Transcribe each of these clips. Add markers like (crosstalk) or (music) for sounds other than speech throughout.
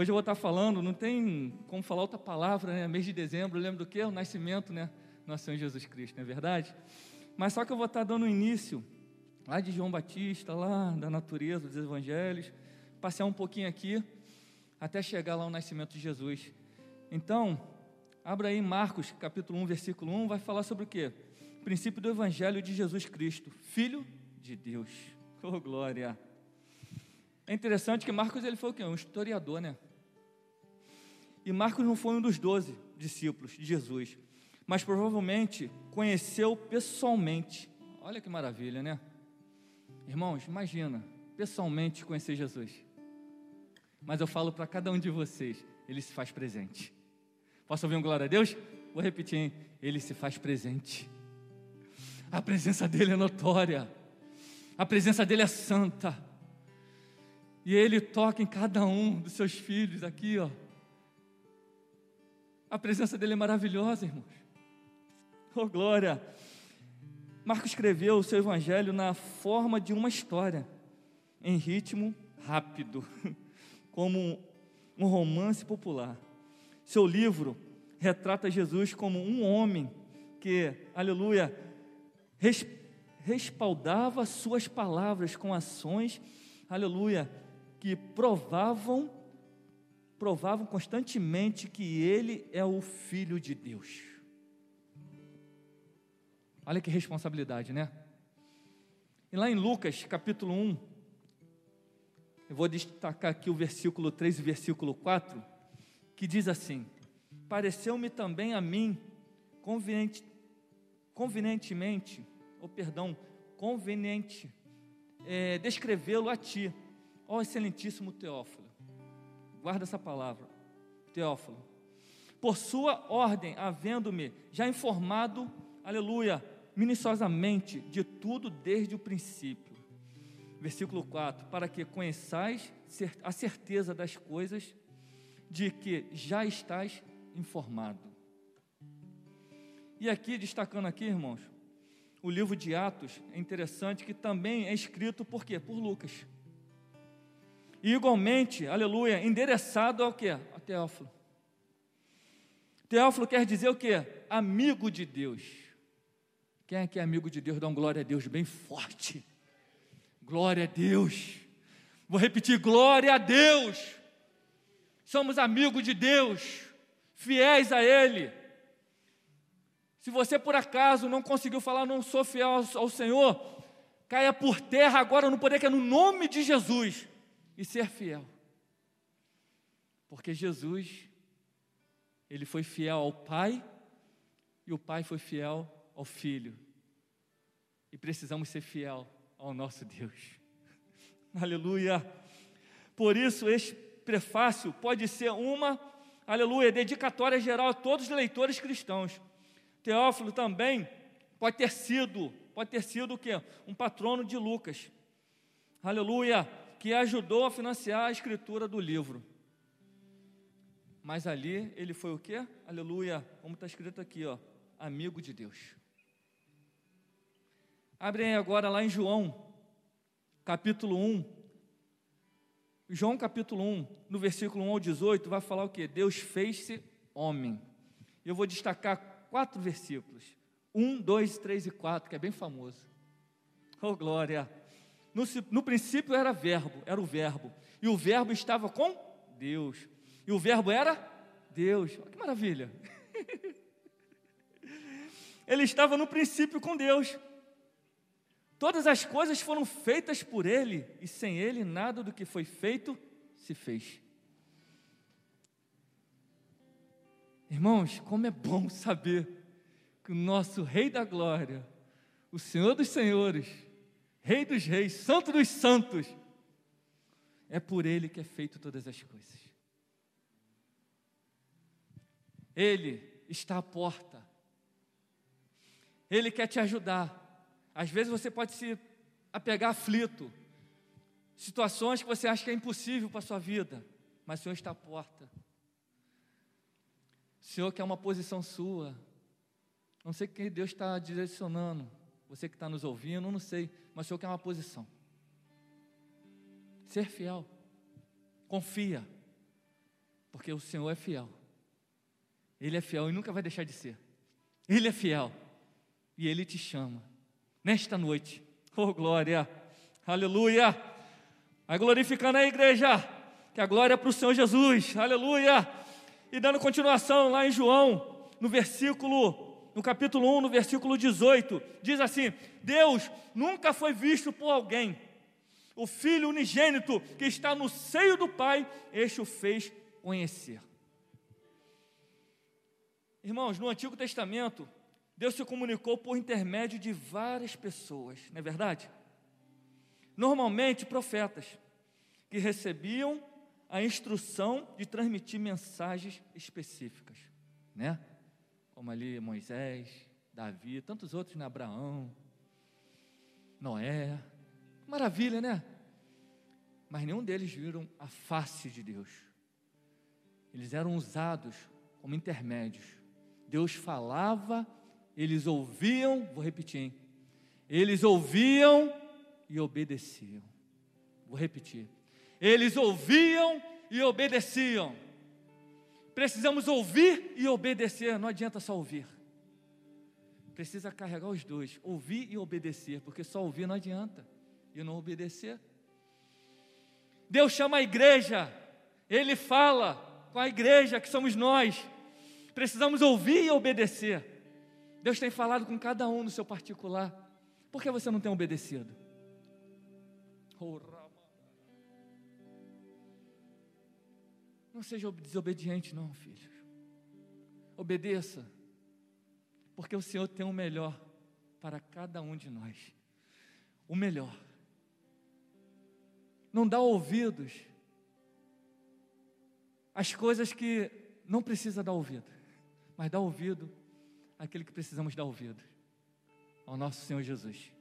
Hoje eu vou estar falando, não tem como falar outra palavra, né? Mês de dezembro, lembro do que? O nascimento, né? Nosso Senhor Jesus Cristo, não é verdade? Mas só que eu vou estar dando início lá de João Batista, lá da natureza, dos evangelhos, passear um pouquinho aqui, até chegar lá ao nascimento de Jesus. Então, abra aí Marcos, capítulo 1, versículo 1, vai falar sobre o quê? O princípio do evangelho de Jesus Cristo, Filho de Deus. Oh, glória! É interessante que Marcos ele foi o quê? Um historiador, né? E Marcos não foi um dos doze discípulos de Jesus, mas provavelmente conheceu pessoalmente. Olha que maravilha, né? Irmãos, imagina, pessoalmente conhecer Jesus. Mas eu falo para cada um de vocês, ele se faz presente. Posso ouvir um glória a Deus? Vou repetir, hein? Ele se faz presente. A presença dele é notória. A presença dele é santa. E Ele toca em cada um dos seus filhos aqui, ó. A presença dele é maravilhosa, irmãos. Oh, glória! Marcos escreveu o seu evangelho na forma de uma história, em ritmo rápido, (laughs) como um romance popular. Seu livro retrata Jesus como um homem que, aleluia, respaldava suas palavras com ações, aleluia, que provavam provavam constantemente que ele é o filho de Deus. Olha que responsabilidade, né? E lá em Lucas, capítulo 1, eu vou destacar aqui o versículo 3 e versículo 4, que diz assim: Pareceu-me também a mim conveniente, convenientemente, ou perdão, conveniente, é, descrevê-lo a ti, Ó excelentíssimo Teófilo, guarda essa palavra, Teófilo, por sua ordem, havendo-me já informado, aleluia, minuciosamente de tudo desde o princípio. Versículo 4: Para que conheçais a certeza das coisas de que já estás informado. E aqui, destacando aqui, irmãos, o livro de Atos é interessante que também é escrito por quê? Por Lucas. E igualmente, aleluia, endereçado ao que? A Teófilo. Teófilo quer dizer o que? Amigo de Deus. Quem é que é amigo de Deus? Dá um glória a Deus bem forte. Glória a Deus. Vou repetir: glória a Deus. Somos amigos de Deus, fiéis a Ele. Se você por acaso não conseguiu falar, não sou fiel ao Senhor, caia por terra agora no poder que é no nome de Jesus e ser fiel. Porque Jesus, ele foi fiel ao Pai e o Pai foi fiel ao Filho. E precisamos ser fiel ao nosso Deus. (laughs) Aleluia. Por isso, este prefácio pode ser uma, aleluia, dedicatória geral a todos os leitores cristãos. Teófilo também pode ter sido, pode ter sido o quê? Um patrono de Lucas. Aleluia que ajudou a financiar a escritura do livro. Mas ali ele foi o quê? Aleluia, como está escrito aqui, ó, amigo de Deus. Abrem agora lá em João, capítulo 1. João capítulo 1, no versículo 1 ao 18, vai falar o que? Deus fez-se homem. Eu vou destacar quatro versículos. 1, 2, 3 e 4, que é bem famoso. Oh, glória! No, no princípio era verbo, era o verbo. E o verbo estava com Deus. E o verbo era Deus. Olha que maravilha. (laughs) Ele estava no princípio com Deus. Todas as coisas foram feitas por Ele, e sem Ele nada do que foi feito se fez. Irmãos, como é bom saber que o nosso Rei da Glória, o Senhor dos Senhores, Rei dos Reis, Santo dos Santos. É por Ele que é feito todas as coisas. Ele está à porta. Ele quer te ajudar. Às vezes você pode se apegar aflito, situações que você acha que é impossível para a sua vida, mas o Senhor está à porta. O Senhor quer uma posição sua. Não sei quem Deus está direcionando você que está nos ouvindo, não sei, mas o Senhor quer uma posição. Ser fiel, confia, Porque o Senhor é fiel. Ele é fiel e nunca vai deixar de ser. Ele é fiel. E Ele te chama. Nesta noite. Oh, glória. Aleluia. Vai glorificando a igreja. Que a glória é para o Senhor Jesus. Aleluia. E dando continuação lá em João, no versículo, no capítulo 1, no versículo 18, diz assim: Deus nunca foi visto por alguém. O Filho unigênito que está no seio do Pai, este o fez conhecer. Irmãos, no Antigo Testamento, Deus se comunicou por intermédio de várias pessoas, não é verdade? Normalmente profetas, que recebiam a instrução de transmitir mensagens específicas, né? Como ali Moisés, Davi, tantos outros, né? Abraão, Noé. Maravilha, né? Mas nenhum deles viram a face de Deus. Eles eram usados como intermédios. Deus falava, eles ouviam, vou repetir, hein? Eles ouviam e obedeciam. Vou repetir. Eles ouviam e obedeciam. Precisamos ouvir e obedecer, não adianta só ouvir. Precisa carregar os dois, ouvir e obedecer, porque só ouvir não adianta e não obedecer. Deus chama a igreja, Ele fala com a igreja que somos nós. Precisamos ouvir e obedecer. Deus tem falado com cada um no seu particular. Por que você não tem obedecido? Não seja desobediente, não, filho. Obedeça, porque o Senhor tem o melhor para cada um de nós. O melhor. Não dá ouvidos às coisas que não precisa dar ouvido, mas dá ouvido àquele que precisamos dar ouvido, ao nosso Senhor Jesus.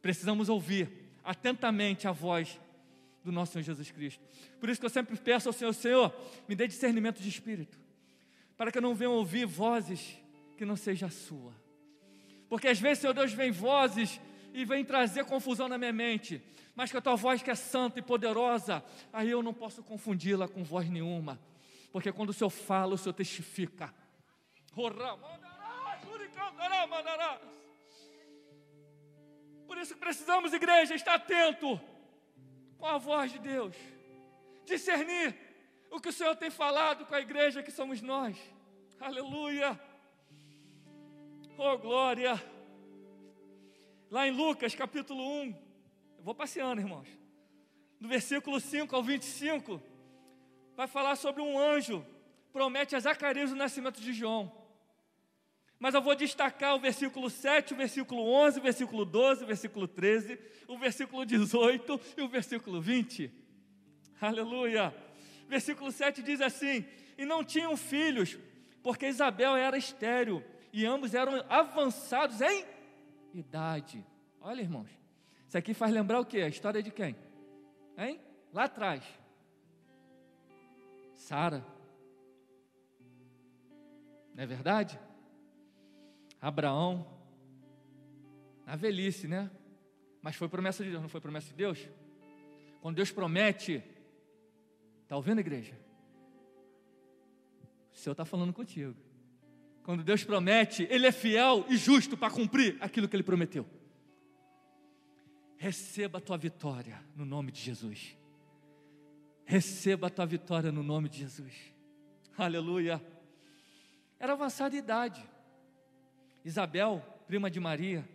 Precisamos ouvir atentamente a voz do nosso Senhor Jesus Cristo. Por isso que eu sempre peço ao Senhor, Senhor, me dê discernimento de espírito, para que eu não venha ouvir vozes que não seja a sua. Porque às vezes, Senhor Deus, vem vozes e vem trazer confusão na minha mente, mas que a tua voz que é santa e poderosa, aí eu não posso confundi-la com voz nenhuma, porque quando o Senhor fala, o Senhor testifica. Por isso precisamos, igreja, estar atento com a voz de Deus, discernir o que o Senhor tem falado com a igreja que somos nós. Aleluia! Oh glória! Lá em Lucas capítulo 1, eu vou passeando, irmãos. No versículo 5 ao 25, vai falar sobre um anjo, promete a Zacarias o nascimento de João. Mas eu vou destacar o versículo 7, o versículo 11, o versículo 12, o versículo 13, o versículo 18 e o versículo 20. Aleluia! Versículo 7 diz assim: E não tinham filhos, porque Isabel era estéril, e ambos eram avançados em idade. Olha, irmãos, isso aqui faz lembrar o que? A história de quem? Hein? Lá atrás. Sara. Não é verdade? Abraão, na velhice, né? Mas foi promessa de Deus, não foi promessa de Deus? Quando Deus promete, está ouvindo, igreja? O Senhor está falando contigo. Quando Deus promete, Ele é fiel e justo para cumprir aquilo que Ele prometeu. Receba a tua vitória no nome de Jesus. Receba a tua vitória no nome de Jesus. Aleluia. Era avançada idade. Isabel, prima de Maria.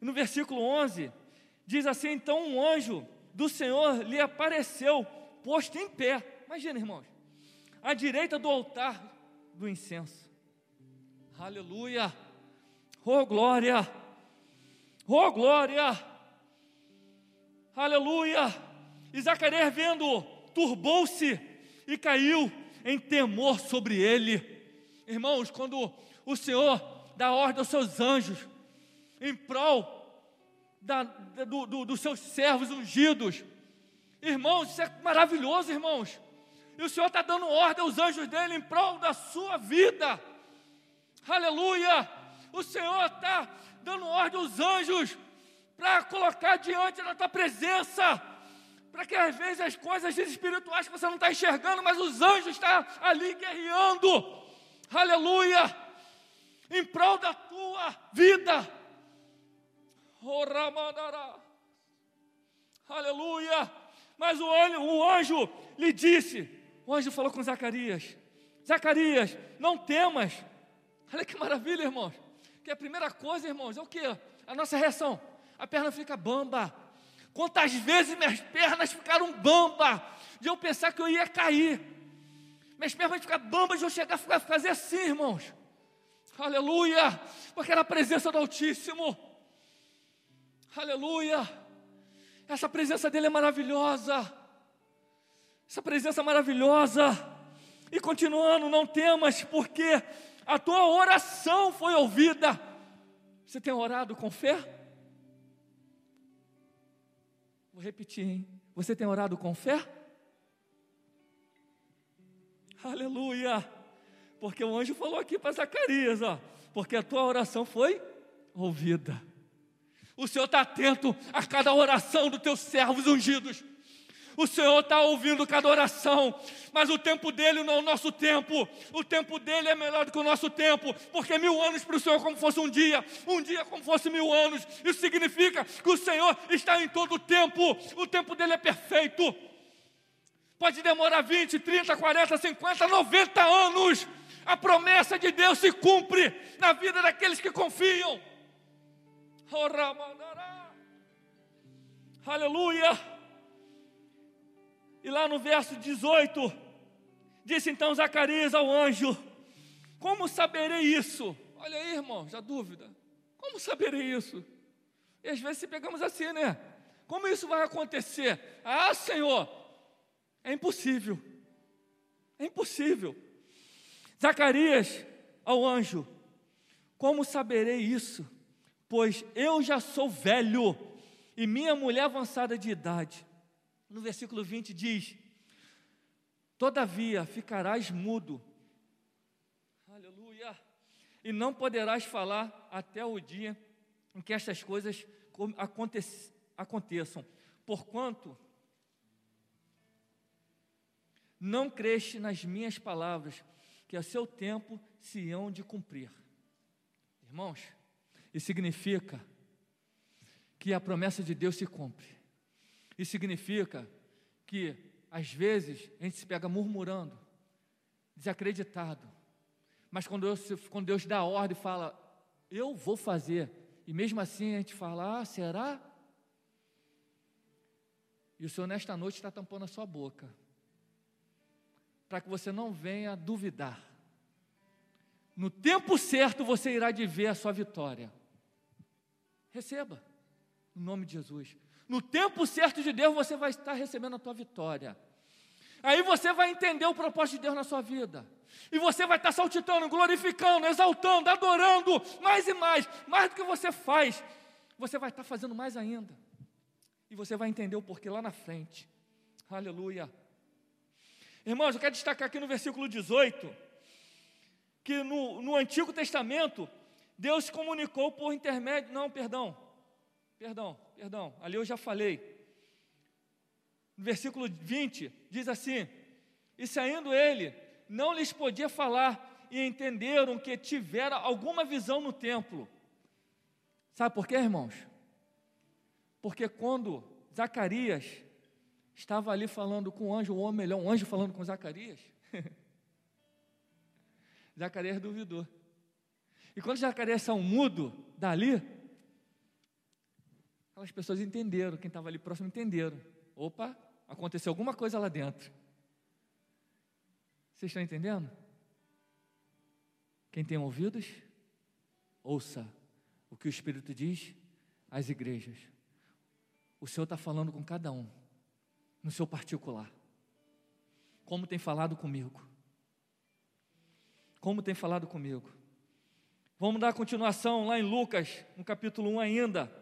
No versículo 11, diz assim: Então um anjo do Senhor lhe apareceu, posto em pé. Imagina, irmãos, à direita do altar do incenso. Aleluia! Oh glória! Oh glória! Aleluia! E Zacarias vendo, turbou-se e caiu em temor sobre ele. Irmãos, quando o Senhor dá ordem aos seus anjos em prol da, do, do, dos seus servos ungidos. Irmãos, isso é maravilhoso, irmãos. E o Senhor está dando ordem aos anjos dele em prol da sua vida. Aleluia! O Senhor está dando ordem aos anjos para colocar diante da tua presença, para que às vezes as coisas espirituais que você não está enxergando, mas os anjos estão ali guerreando, aleluia, em prol da tua vida. Oh, aleluia. Mas o anjo, o anjo lhe disse: o anjo falou com Zacarias: Zacarias, não temas. Olha que maravilha, irmãos. Que a primeira coisa, irmãos, é o que? A nossa reação. A perna fica bamba. Quantas vezes minhas pernas ficaram bamba de eu pensar que eu ia cair. Minhas pernas ficar bamba de eu chegar a fazer assim, irmãos. Aleluia! Porque era a presença do Altíssimo. Aleluia! Essa presença dele é maravilhosa. Essa presença maravilhosa. E continuando, não temas, porque a tua oração foi ouvida. Você tem orado com fé? Vou repetir, hein? Você tem orado com fé? Aleluia! Porque o anjo falou aqui para Zacarias, ó, porque a tua oração foi ouvida. O Senhor está atento a cada oração dos teus servos ungidos. O Senhor está ouvindo cada oração, mas o tempo dele não é o nosso tempo. O tempo dele é melhor do que o nosso tempo, porque mil anos para o Senhor é como fosse um dia, um dia como fosse mil anos. Isso significa que o Senhor está em todo o tempo. O tempo dele é perfeito. Pode demorar 20, 30, 40, 50, 90 anos. A promessa de Deus se cumpre na vida daqueles que confiam. Aleluia. E lá no verso 18, disse então Zacarias ao anjo: Como saberei isso? Olha aí, irmão, já dúvida. Como saberei isso? E às vezes se pegamos assim, né? Como isso vai acontecer? Ah, Senhor, é impossível. É impossível. Zacarias ao anjo: Como saberei isso? pois eu já sou velho e minha mulher avançada de idade. No versículo 20 diz: Todavia ficarás mudo, aleluia, e não poderás falar até o dia em que estas coisas aconteçam, porquanto não creste nas minhas palavras, que a seu tempo se hão de cumprir. Irmãos, isso significa que a promessa de Deus se cumpre. Isso significa que, às vezes, a gente se pega murmurando, desacreditado. Mas quando Deus, quando Deus dá a ordem e fala, eu vou fazer, e mesmo assim a gente fala, ah, será? E o Senhor, nesta noite, está tampando a sua boca, para que você não venha duvidar. No tempo certo você irá de ver a sua vitória. Receba, em nome de Jesus. No tempo certo de Deus, você vai estar recebendo a tua vitória. Aí você vai entender o propósito de Deus na sua vida. E você vai estar saltitando, glorificando, exaltando, adorando, mais e mais. Mais do que você faz, você vai estar fazendo mais ainda. E você vai entender o porquê lá na frente. Aleluia. Irmãos, eu quero destacar aqui no versículo 18, que no, no Antigo Testamento, Deus comunicou por intermédio. Não, perdão. Perdão, perdão. Ali eu já falei. No versículo 20, diz assim: E saindo ele, não lhes podia falar, e entenderam que tivera alguma visão no templo. Sabe por quê, irmãos? Porque quando Zacarias estava ali falando com o anjo, ou melhor, um anjo falando com Zacarias, (laughs) Zacarias duvidou. E quando Zacarias saiu mudo dali, aquelas pessoas entenderam, quem estava ali próximo entenderam. Opa, aconteceu alguma coisa lá dentro. Vocês estão entendendo? Quem tem ouvidos, ouça o que o Espírito diz às igrejas. O Senhor está falando com cada um, no seu particular. Como tem falado comigo. Como tem falado comigo. Vamos dar continuação lá em Lucas, no capítulo 1 ainda,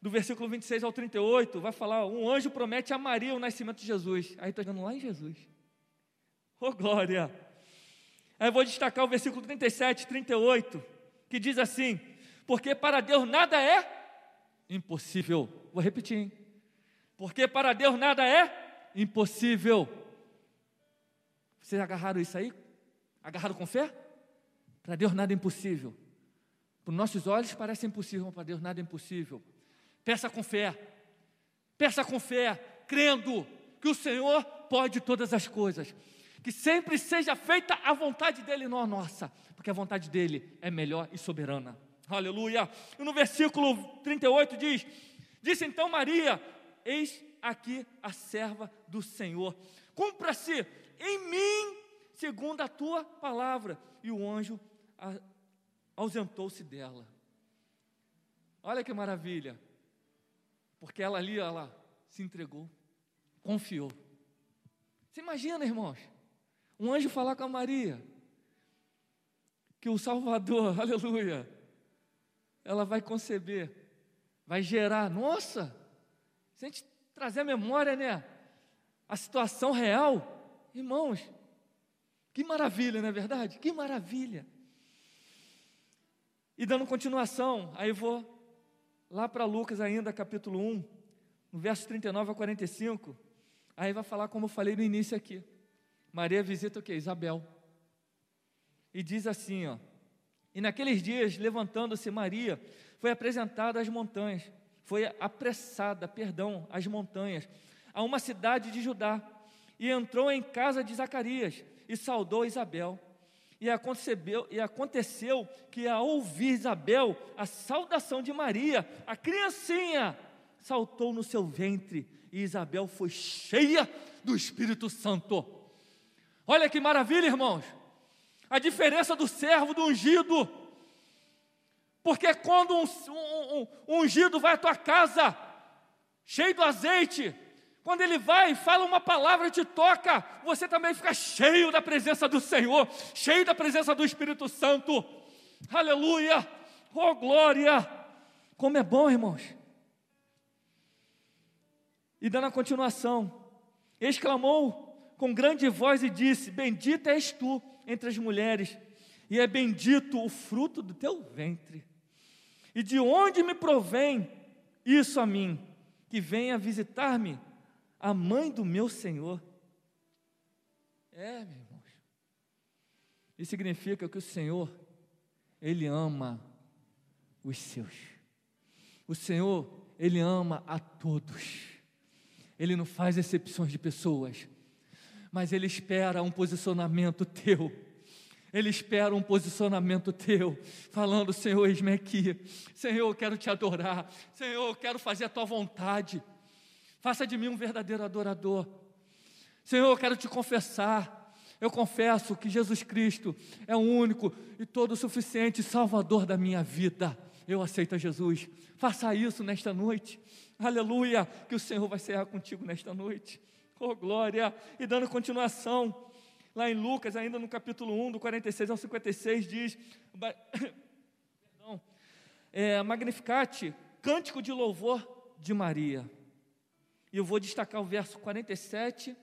do versículo 26 ao 38, vai falar: um anjo promete a Maria o nascimento de Jesus. Aí estou chegando lá em Jesus. Oh glória! Aí vou destacar o versículo 37, 38, que diz assim: Porque para Deus nada é impossível. Vou repetir, hein? Porque para Deus nada é impossível. Vocês agarraram isso aí? Agarraram com fé? Para Deus nada é impossível. Para os nossos olhos parece impossível, mas para Deus nada é impossível. Peça com fé. Peça com fé, crendo que o Senhor pode todas as coisas. Que sempre seja feita a vontade dele, não a nossa, porque a vontade dele é melhor e soberana. Aleluia. E no versículo 38 diz: Disse então Maria: Eis aqui a serva do Senhor. Cumpra-se em mim segundo a tua palavra. E o anjo ausentou-se dela. Olha que maravilha. Porque ela ali, ela se entregou, confiou. Você imagina, irmãos, um anjo falar com a Maria que o Salvador, (laughs) aleluia, ela vai conceber, vai gerar. Nossa, se a gente trazer a memória, né? A situação real, irmãos, que maravilha, não é verdade? Que maravilha. E dando continuação, aí vou lá para Lucas ainda, capítulo 1, no verso 39 a 45. Aí vai falar como eu falei no início aqui. Maria visita o que? Isabel. E diz assim, ó. E naqueles dias, levantando-se Maria, foi apresentada às montanhas, foi apressada, perdão, às montanhas, a uma cidade de Judá, e entrou em casa de Zacarias e saudou Isabel. E aconteceu, e aconteceu que, ao ouvir Isabel a saudação de Maria, a criancinha saltou no seu ventre e Isabel foi cheia do Espírito Santo. Olha que maravilha, irmãos. A diferença do servo do ungido. Porque quando um, um, um, ungido vai à tua casa, cheio do azeite, quando ele vai e fala uma palavra e te toca, você também fica cheio da presença do Senhor, cheio da presença do Espírito Santo. Aleluia! Oh glória! Como é bom, irmãos. E dando a continuação, exclamou com grande voz e disse: Bendita és tu entre as mulheres, e é bendito o fruto do teu ventre. E de onde me provém isso a mim, que venha visitar-me a mãe do meu Senhor. É, meus irmãos. Isso significa que o Senhor, Ele ama os seus. O Senhor, Ele ama a todos. Ele não faz exceções de pessoas, mas Ele espera um posicionamento teu. Ele espera um posicionamento teu, falando: Senhor, eis-me aqui. Senhor, eu quero te adorar. Senhor, eu quero fazer a tua vontade. Faça de mim um verdadeiro adorador. Senhor, eu quero te confessar. Eu confesso que Jesus Cristo é o único e todo suficiente Salvador da minha vida. Eu aceito a Jesus. Faça isso nesta noite. Aleluia, que o Senhor vai ser contigo nesta noite. Oh, glória! E dando continuação, lá em Lucas, ainda no capítulo 1, do 46 ao 56, diz: (coughs) Perdão, é, Magnificate, cântico de louvor de Maria. E eu vou destacar o verso 47,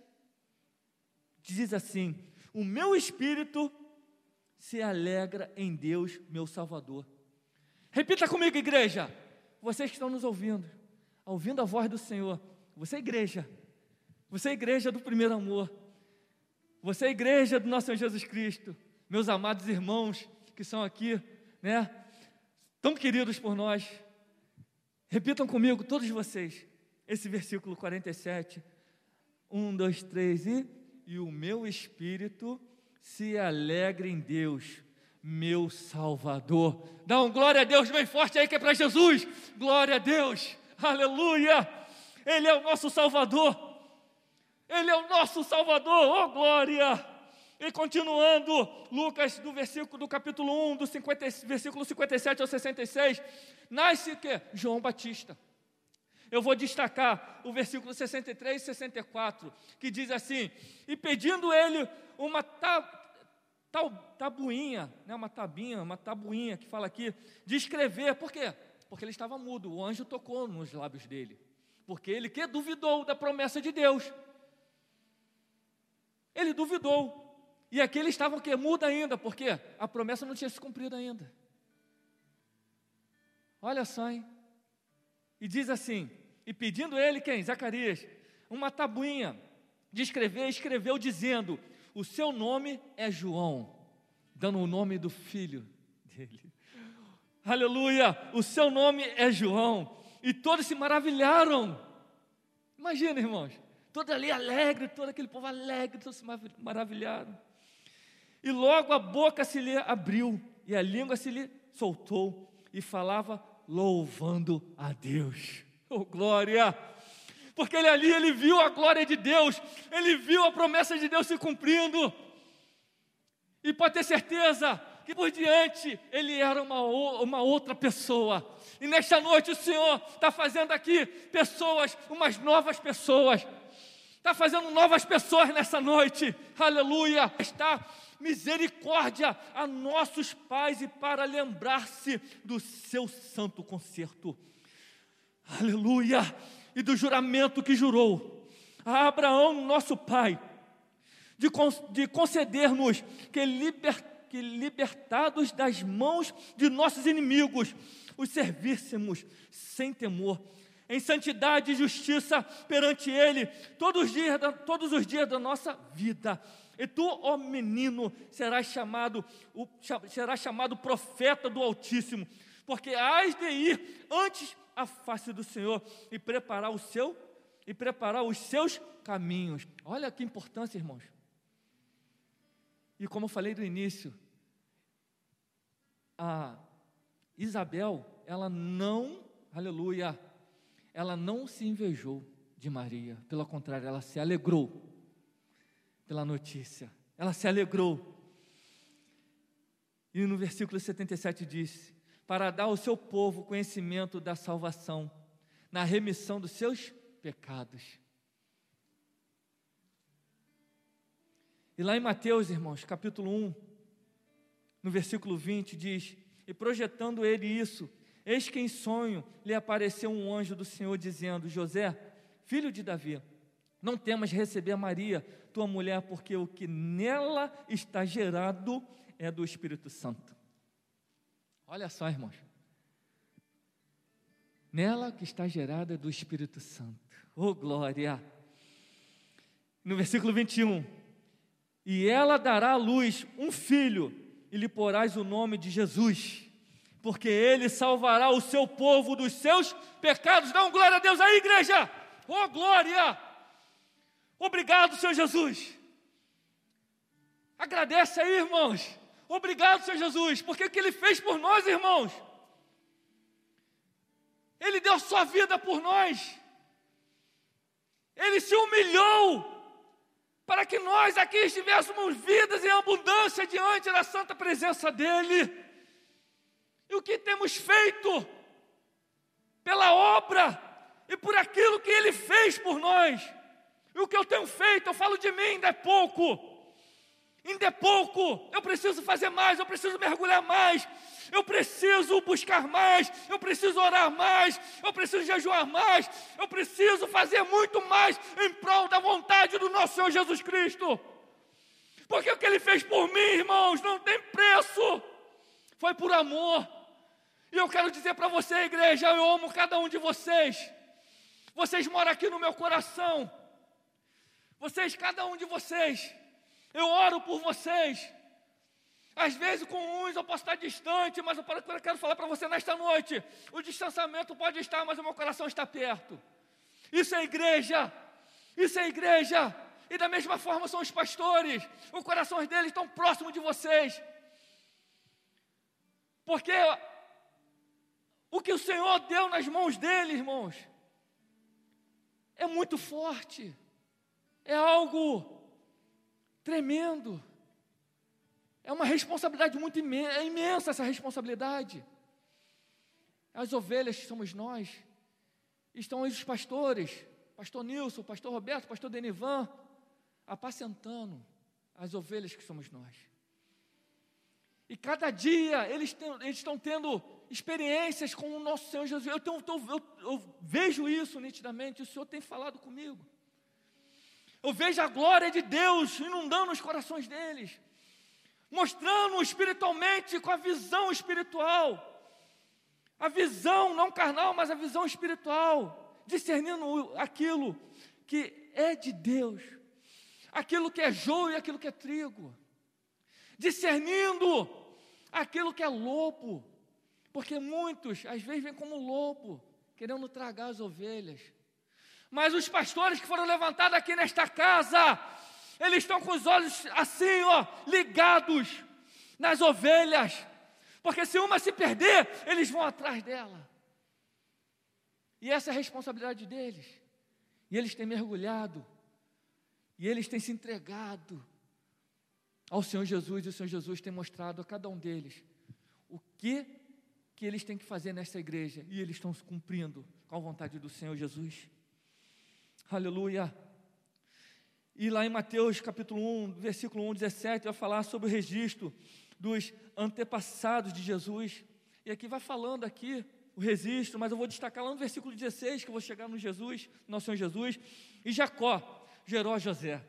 diz assim: O meu espírito se alegra em Deus, meu Salvador. Repita comigo, igreja. Vocês que estão nos ouvindo, ouvindo a voz do Senhor, você é igreja, você é igreja do primeiro amor, você é igreja do nosso Senhor Jesus Cristo, meus amados irmãos que são aqui, né, tão queridos por nós. Repitam comigo, todos vocês esse versículo 47. Um, dois, três e. E o meu espírito se alegra em Deus, meu Salvador. Dá um glória a Deus bem forte aí que é para Jesus. Glória a Deus. Aleluia. Ele é o nosso Salvador. Ele é o nosso Salvador. Oh, glória. E continuando, Lucas, do versículo do capítulo 1, do 50, versículo 57 ao 66, nasce que João Batista. Eu vou destacar o versículo 63 e 64, que diz assim: E pedindo ele uma tabuinha, né, uma tabinha, uma tabuinha que fala aqui, de escrever, por quê? Porque ele estava mudo, o anjo tocou nos lábios dele, porque ele que duvidou da promessa de Deus. Ele duvidou. E aqui eles estavam que mudo ainda, porque a promessa não tinha se cumprido ainda. Olha só, hein? E diz assim: E pedindo ele, quem? Zacarias, uma tabuinha de escrever, escreveu dizendo: O seu nome é João, dando o nome do filho dele. Aleluia! O seu nome é João. E todos se maravilharam. Imagina, irmãos, todo ali alegre, todo aquele povo alegre, todos se maravilharam. E logo a boca se lhe abriu e a língua se lhe soltou e falava louvando a Deus. (laughs) Oh, glória! Porque ele ali ele viu a glória de Deus, ele viu a promessa de Deus se cumprindo. E pode ter certeza que por diante ele era uma, uma outra pessoa. E nesta noite o Senhor está fazendo aqui pessoas, umas novas pessoas. Está fazendo novas pessoas nessa noite. Aleluia! Está misericórdia a nossos pais e para lembrar-se do seu santo concerto. Aleluia! E do juramento que jurou a Abraão, nosso pai, de, de conceder-nos que, liber, que, libertados das mãos de nossos inimigos, os servíssemos sem temor, em santidade e justiça perante Ele, todos os dias, todos os dias da nossa vida. E tu, ó menino, serás chamado, serás chamado profeta do Altíssimo, porque hás de ir antes a face do Senhor e preparar o seu e preparar os seus caminhos. Olha que importância, irmãos. E como eu falei no início, a Isabel, ela não, aleluia, ela não se invejou de Maria, pelo contrário, ela se alegrou pela notícia. Ela se alegrou. E no versículo 77 diz: Para dar ao seu povo conhecimento da salvação, na remissão dos seus pecados. E lá em Mateus, irmãos, capítulo 1, no versículo 20, diz: E projetando ele isso, eis que em sonho lhe apareceu um anjo do Senhor, dizendo: José, filho de Davi, não temas receber Maria, tua mulher, porque o que nela está gerado é do Espírito Santo. Olha só, irmãos. Nela que está gerada é do Espírito Santo. Oh, glória! No versículo 21. E ela dará à luz um filho, e lhe porás o nome de Jesus, porque ele salvará o seu povo dos seus pecados. Dá um glória a Deus aí, igreja! Oh, glória! Obrigado, Senhor Jesus. Agradece aí, irmãos. Obrigado, Senhor Jesus, porque o que Ele fez por nós, irmãos. Ele deu sua vida por nós. Ele se humilhou para que nós aqui estivéssemos vidas em abundância diante da santa presença dEle. E o que temos feito pela obra e por aquilo que Ele fez por nós. E o que eu tenho feito, eu falo de mim, ainda é pouco. Ainda é pouco. Eu preciso fazer mais, eu preciso mergulhar mais. Eu preciso buscar mais, eu preciso orar mais, eu preciso jejuar mais, eu preciso fazer muito mais em prol da vontade do nosso Senhor Jesus Cristo. Porque o que Ele fez por mim, irmãos, não tem preço. Foi por amor. E eu quero dizer para você, igreja, eu amo cada um de vocês. Vocês moram aqui no meu coração. Vocês, cada um de vocês, eu oro por vocês. Às vezes com uns eu posso estar distante, mas eu quero falar para você nesta noite: o distanciamento pode estar, mas o meu coração está perto. Isso é igreja, isso é igreja. E da mesma forma são os pastores, os corações deles estão próximos de vocês. Porque o que o Senhor deu nas mãos dele, irmãos, é muito forte é algo tremendo. É uma responsabilidade muito imensa, é imensa essa responsabilidade. As ovelhas somos nós, estão aí os pastores, pastor Nilson, pastor Roberto, pastor Denivan, apacentando as ovelhas que somos nós. E cada dia eles, eles estão tendo experiências com o nosso Senhor Jesus. Eu, tenho, eu, eu vejo isso nitidamente, o Senhor tem falado comigo. Eu vejo a glória de Deus inundando os corações deles, mostrando espiritualmente com a visão espiritual, a visão não carnal, mas a visão espiritual, discernindo aquilo que é de Deus, aquilo que é joio e aquilo que é trigo, discernindo aquilo que é lobo, porque muitos às vezes vêm como lobo, querendo tragar as ovelhas. Mas os pastores que foram levantados aqui nesta casa, eles estão com os olhos assim, ó, ligados nas ovelhas, porque se uma se perder, eles vão atrás dela. E essa é a responsabilidade deles. E eles têm mergulhado, e eles têm se entregado ao Senhor Jesus, e o Senhor Jesus tem mostrado a cada um deles o que que eles têm que fazer nessa igreja, e eles estão cumprindo com a vontade do Senhor Jesus. Aleluia. E lá em Mateus capítulo 1, versículo 1, 17, vai falar sobre o registro dos antepassados de Jesus. E aqui vai falando aqui o registro, mas eu vou destacar lá no versículo 16, que eu vou chegar no Jesus, nosso Senhor Jesus. E Jacó gerou José,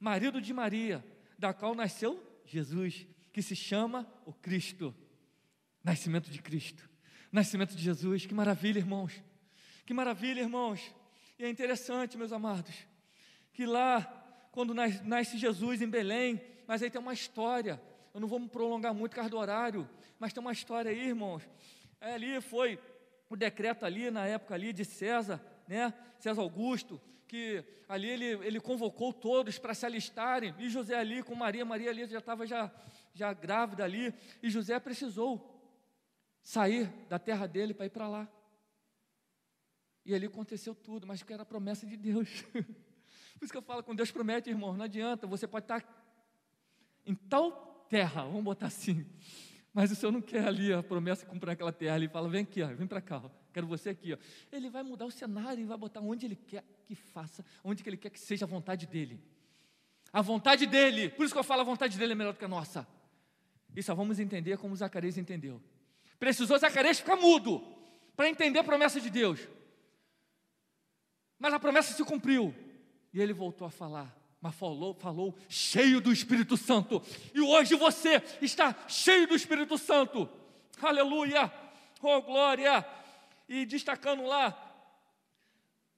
marido de Maria, da qual nasceu Jesus, que se chama o Cristo. Nascimento de Cristo, nascimento de Jesus, que maravilha, irmãos. Que maravilha, irmãos. E é interessante, meus amados, que lá, quando nasce Jesus em Belém, mas aí tem uma história. Eu não vou me prolongar muito por causa do horário, mas tem uma história aí, irmãos. É, ali foi o decreto ali, na época ali de César, né? César Augusto, que ali ele, ele convocou todos para se alistarem, e José ali com Maria, Maria ali já estava já, já grávida ali, e José precisou sair da terra dele para ir para lá. E ali aconteceu tudo, mas que era a promessa de Deus. (laughs) Por isso que eu falo, quando Deus promete, irmão, não adianta, você pode estar em tal terra, vamos botar assim, mas o Senhor não quer ali a promessa cumprir aquela terra, ele fala, vem aqui, ó, vem para cá, ó, quero você aqui. Ó. Ele vai mudar o cenário e vai botar onde ele quer que faça, onde que ele quer que seja a vontade dele. A vontade dele, por isso que eu falo, a vontade dele é melhor do que a nossa. E só vamos entender como Zacarias entendeu. Precisou Zacarias ficar mudo para entender a promessa de Deus. Mas a promessa se cumpriu. E ele voltou a falar, mas falou, falou cheio do Espírito Santo. E hoje você está cheio do Espírito Santo. Aleluia! Oh glória! E destacando lá,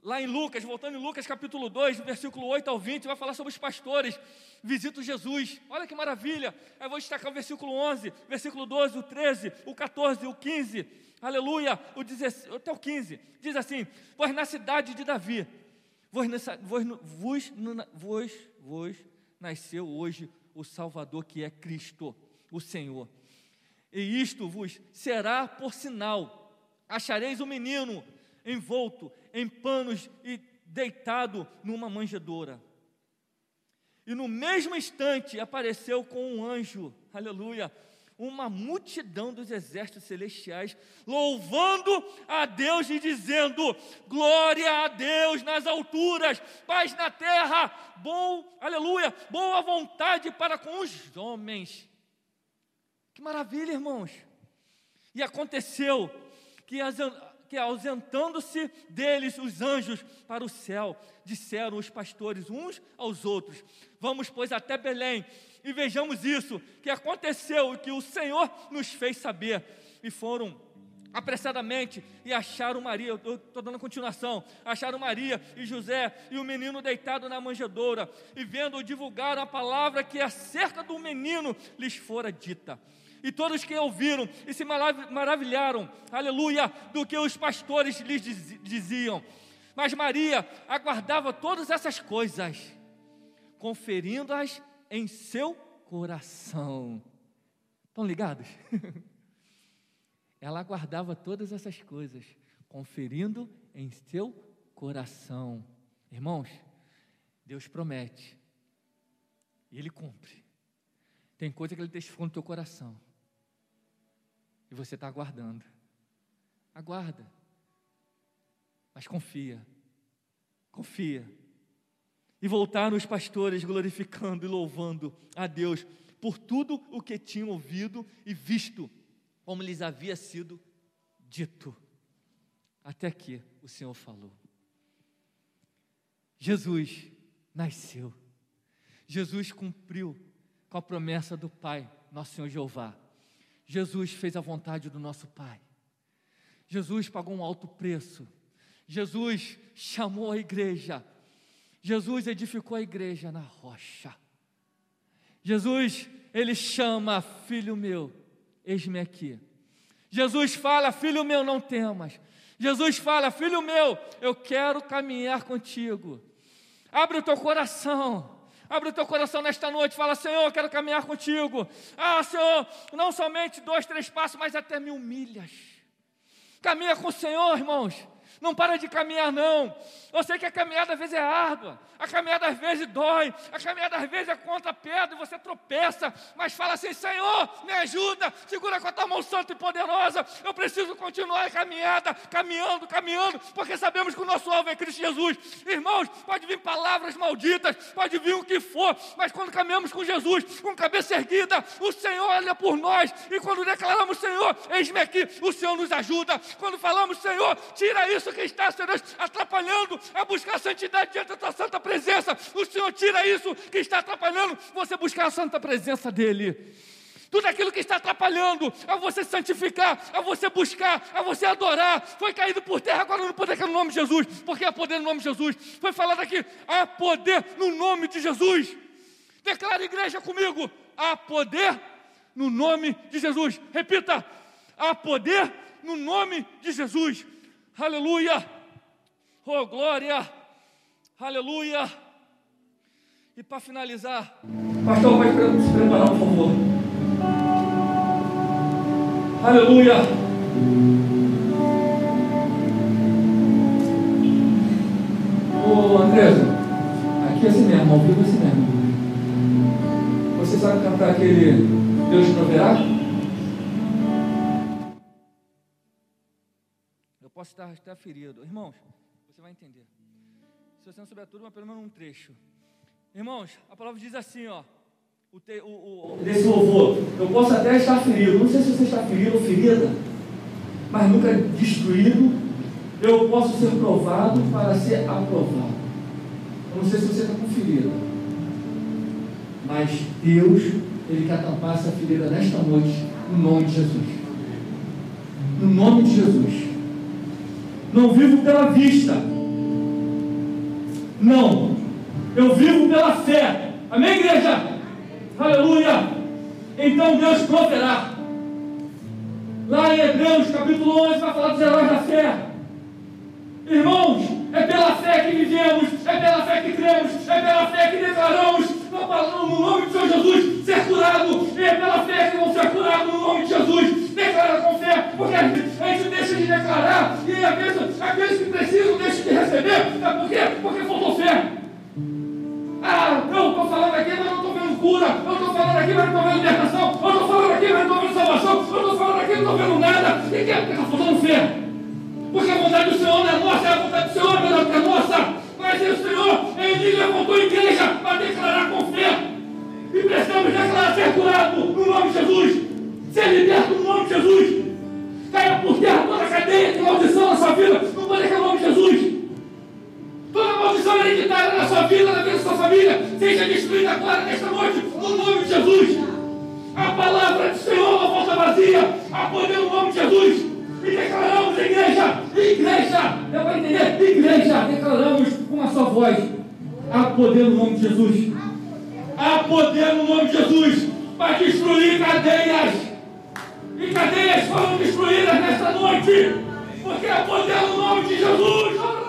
lá em Lucas, voltando em Lucas capítulo 2, versículo 8 ao 20, vai falar sobre os pastores. Visita Jesus. Olha que maravilha. Eu vou destacar o versículo 11, versículo 12, o 13, o 14, o 15 aleluia, o 16, até o 15, diz assim: Pois na cidade de Davi, vos, vos, vos, vos, vos nasceu hoje o Salvador que é Cristo, o Senhor. E isto vos será por sinal: achareis o um menino envolto em panos e deitado numa manjedoura. E no mesmo instante apareceu com um anjo, aleluia, uma multidão dos exércitos celestiais, louvando a Deus e dizendo: Glória a Deus nas alturas, paz na terra, bom, aleluia, boa vontade para com os homens. Que maravilha, irmãos! E aconteceu que, que ausentando-se deles os anjos para o céu, disseram os pastores uns aos outros: Vamos, pois, até Belém e vejamos isso que aconteceu, que o Senhor nos fez saber. E foram apressadamente e acharam Maria, eu estou dando continuação, acharam Maria e José e o menino deitado na manjedoura, e vendo divulgaram a palavra que acerca do menino lhes fora dita. E todos que ouviram e se maravilharam, aleluia, do que os pastores lhes diziam. Mas Maria aguardava todas essas coisas, conferindo-as em seu coração. Estão ligados? (laughs) Ela guardava todas essas coisas, conferindo em seu coração. Irmãos, Deus promete e Ele cumpre. Tem coisa que Ele testificou no teu coração e você está aguardando. Aguarda, mas confia, confia. E voltaram os pastores glorificando e louvando a Deus por tudo o que tinham ouvido e visto, como lhes havia sido dito. Até que o Senhor falou. Jesus nasceu. Jesus cumpriu com a promessa do Pai, nosso Senhor Jeová. Jesus fez a vontade do nosso Pai. Jesus pagou um alto preço. Jesus chamou a igreja. Jesus edificou a igreja na rocha. Jesus, ele chama, filho meu, eis-me aqui. Jesus fala, filho meu, não temas. Jesus fala, filho meu, eu quero caminhar contigo. Abre o teu coração. Abre o teu coração nesta noite, fala: Senhor, eu quero caminhar contigo. Ah, Senhor, não somente dois, três passos, mas até mil milhas. Caminha com o Senhor, irmãos. Não para de caminhar, não. Eu sei que a caminhada às vezes é árdua, a caminhada às vezes dói, a caminhada às vezes é contra pedra e você tropeça, mas fala assim: Senhor, me ajuda, segura com a tua mão santa e poderosa. Eu preciso continuar a caminhada, caminhando, caminhando, porque sabemos que o nosso alvo é Cristo Jesus. Irmãos, pode vir palavras malditas, pode vir o que for, mas quando caminhamos com Jesus, com cabeça erguida, o Senhor olha por nós, e quando declaramos Senhor, eis-me aqui, o Senhor nos ajuda. Quando falamos Senhor, tira isso que está Senhor, atrapalhando a buscar a santidade diante da tua santa presença. O Senhor tira isso que está atrapalhando você buscar a santa presença dEle. Tudo aquilo que está atrapalhando a você santificar, a você buscar, a você adorar, foi caído por terra, agora não poder no nome de Jesus, porque há poder no nome de Jesus. Foi falado aqui, há poder no nome de Jesus. Declara igreja comigo, há poder no nome de Jesus. Repita, há poder no nome de Jesus. Aleluia! Oh, glória! Aleluia! E para finalizar, pastor, vai se preparar, por favor. Aleluia! Ô oh, Andresa, aqui é assim mesmo, ao vivo é assim mesmo. Você sabe cantar aquele Deus proverá? Posso estar, estar ferido. Irmãos, você vai entender. Se você não souber tudo, mas pelo menos um trecho. Irmãos, a palavra diz assim, ó. O, te, o, o, desse louvor. Eu posso até estar ferido. Não sei se você está ferido ou ferida, mas nunca destruído. Eu posso ser provado para ser aprovado. Eu não sei se você está com ferida. Mas Deus, Ele quer tampar essa ferida nesta noite, no nome de Jesus. No nome de Jesus. Não vivo pela vista. Não. Eu vivo pela fé. Amém, igreja? Aleluia. Então Deus proverá. Lá em Hebreus capítulo 11 vai falar dos heróis da fé. Irmãos, é pela fé que vivemos, é pela fé que cremos, é pela fé que declaramos no nome de Senhor Jesus ser curado, é pela fé que vão ser curados no nome de Jesus. Declara com fé, porque a gente deixa de declarar e aqueles, aqueles que precisam deixam de receber. É por quê? Porque faltou fé. Ah, eu estou falando aqui, mas não estou vendo cura. Eu estou falando aqui, mas não estou vendo libertação. Eu estou falando aqui, mas não estou vendo salvação. Eu estou falando aqui, não estou vendo nada. E que é? Porque está faltando fé. Porque a vontade do Senhor não é nossa, a vontade do Senhor é melhor que a nossa. Mas o Senhor, Ele levantou a igreja para declarar com fé. E precisamos declarar ser curado no nome de Jesus. Ser liberto no nome de Jesus. Caia por terra toda a cadeia de maldição na sua vida, no poder que é o nome de Jesus. Toda maldição hereditária na sua vida, na vida da sua família, seja destruída agora, nesta noite, no nome de Jesus. A palavra do Senhor não volta vazia, a poder no nome de Jesus. E declaramos, igreja, igreja, eu vou entender, igreja, declaramos com uma só voz. Há poder no nome de Jesus. Há poder no nome de Jesus para destruir cadeias. E cadeias foram destruídas nesta noite. Porque há poder no nome de Jesus.